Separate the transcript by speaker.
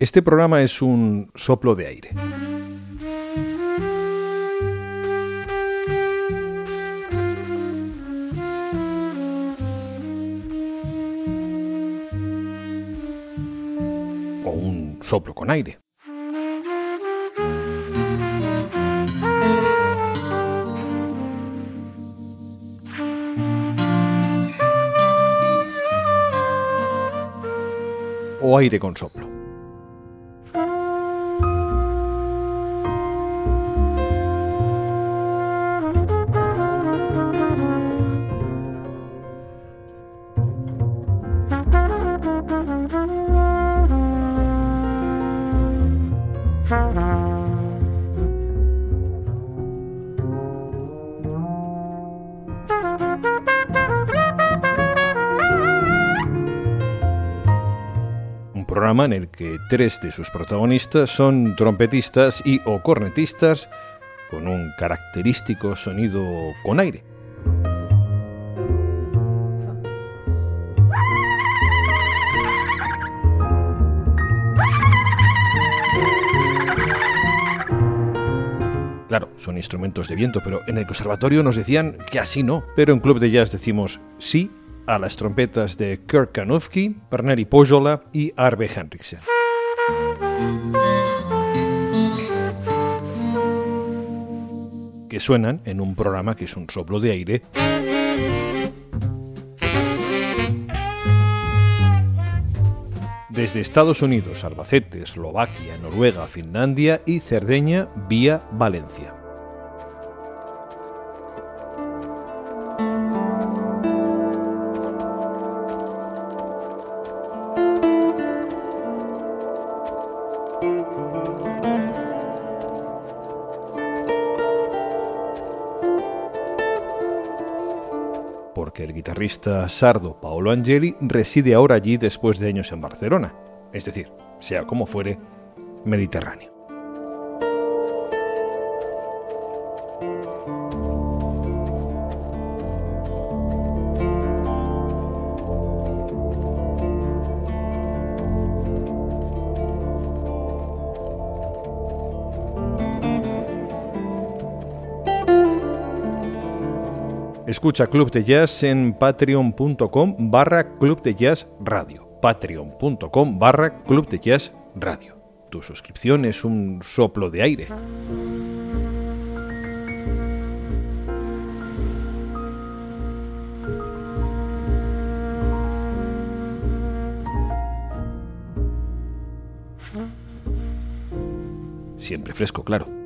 Speaker 1: Este programa es un soplo de aire. O un soplo con aire. O aire con soplo. Programa en el que tres de sus protagonistas son trompetistas y o cornetistas con un característico sonido con aire. Claro, son instrumentos de viento, pero en el conservatorio nos decían que así no. Pero en Club de Jazz decimos sí a las trompetas de Kirk Kanofsky, Berneri Pojola y Arve Henriksen. Que suenan en un programa que es un soplo de aire desde Estados Unidos, Albacete, Eslovaquia, Noruega, Finlandia y Cerdeña vía Valencia. Porque el guitarrista sardo Paolo Angeli reside ahora allí después de años en Barcelona, es decir, sea como fuere, Mediterráneo. Escucha Club de Jazz en patreon.com barra Club de Jazz Radio. Patreon.com barra Club de Jazz Radio. Tu suscripción es un soplo de aire. Siempre fresco, claro.